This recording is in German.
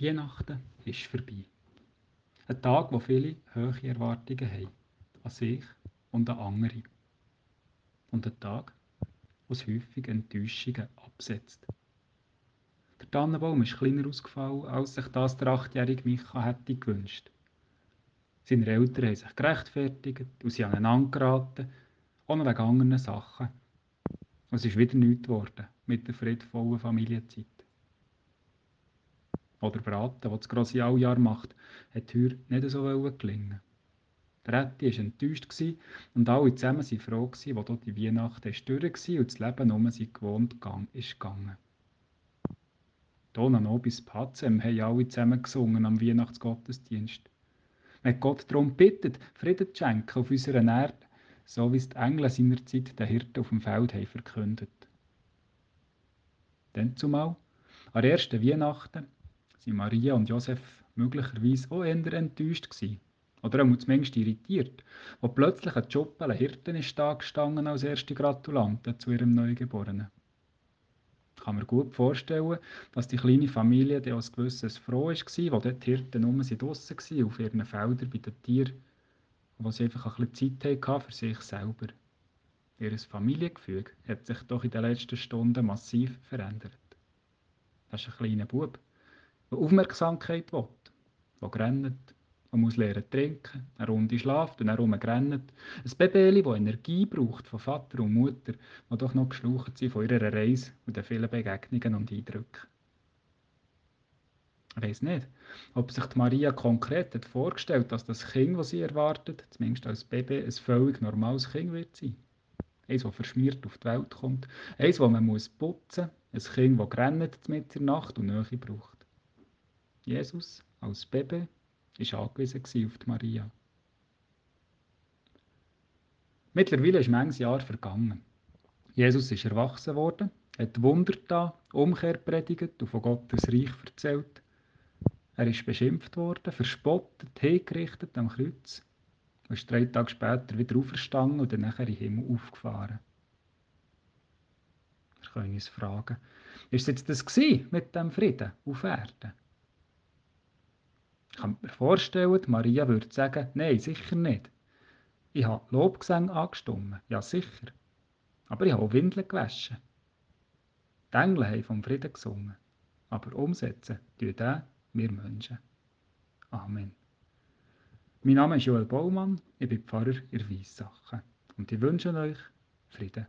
Weihnachten ist vorbei. Ein Tag, wo viele hohe Erwartungen haben. An sich und an andere. Und ein Tag, wo es häufig Enttäuschungen absetzt. Der Tannenbaum ist kleiner ausgefallen, als sich das der achtjährige Micha hätte gewünscht. Seine Eltern haben sich gerechtfertigt und sie aneinander geraten, noch wegen anderen Sachen. Und es ist wieder nichts geworden mit der friedvollen Familienzeit. Oder Braten, das das grosse Alljahr macht, hat heuer nicht so gelingen. Der Rätti war enttäuscht und alle zusammen waren froh, wo dort die Weihnacht durch war und das Leben um sie gewohnt ist gegangen. Dona Nobis Pazem haben alle zusammen gesungen am Weihnachtsgottesdienst. Wenn Gott darum bittet, Frieden zu schenken auf unserer Erde, so wie es die Engel seinerzeit den Hirten auf dem Feld haben verkündet. Dann zumal, an der ersten Weihnachten, sind Maria und Josef möglicherweise auch eher enttäuscht gewesen. Oder auch zumindest irritiert, wo plötzlich ein Joppel Hirten ist da gestanden als erste Gratulanten zu ihrem Neugeborenen. Ich kann mir gut vorstellen, dass die kleine Familie dann als gewisses froh war, wo dort die Hirten nur draussen waren, auf ihren Feldern bei den Tieren, wo sie einfach ein bisschen Zeit hatten für sich selber. Ihr Familiengefüge hat sich doch in den letzten Stunden massiv verändert. Das ist ein kleiner Bub, der Aufmerksamkeit will, der rennt, der muss lernen trinken, eine Runde schlaft und herum rennt. Ein Baby, das Energie braucht von Vater und Mutter, die doch noch geschlaucht sind von ihrer Reise und den vielen Begegnungen und Eindrücken. Ich weiß nicht, ob sich Maria konkret hat vorgestellt dass das Kind, das sie erwartet, zumindest als Baby, ein völlig normales Kind wird sein. Eins, das verschmiert auf die Welt kommt. Eins, das man muss putzen muss. Ein Kind, das rennt mit der Nacht und Nähe braucht. Jesus als Baby war angewiesen auf die Maria. Mittlerweile ist manches Jahr vergangen. Jesus ist erwachsen worden, hat Wunder da, Umkehr predigt und von Gottes Reich erzählt. Er ist beschimpft worden, verspottet, hingerichtet am Kreuz und ist drei Tage später wieder auferstanden und dann in den Himmel aufgefahren. Wir können uns fragen, ist es jetzt das mit dem Frieden auf Erden? Ich kann mir vorstellen, Maria würde sagen, nein, sicher nicht. Ich habe Lobgesang angestimmt, ja sicher. Aber ich habe auch Windeln gewaschen. Die Engel haben vom Frieden gesungen. Aber umsetzen tun das wir Menschen. Amen. Mein Name ist Joel Baumann, ich bin Pfarrer in Weissachen und ich wünsche euch Frieden.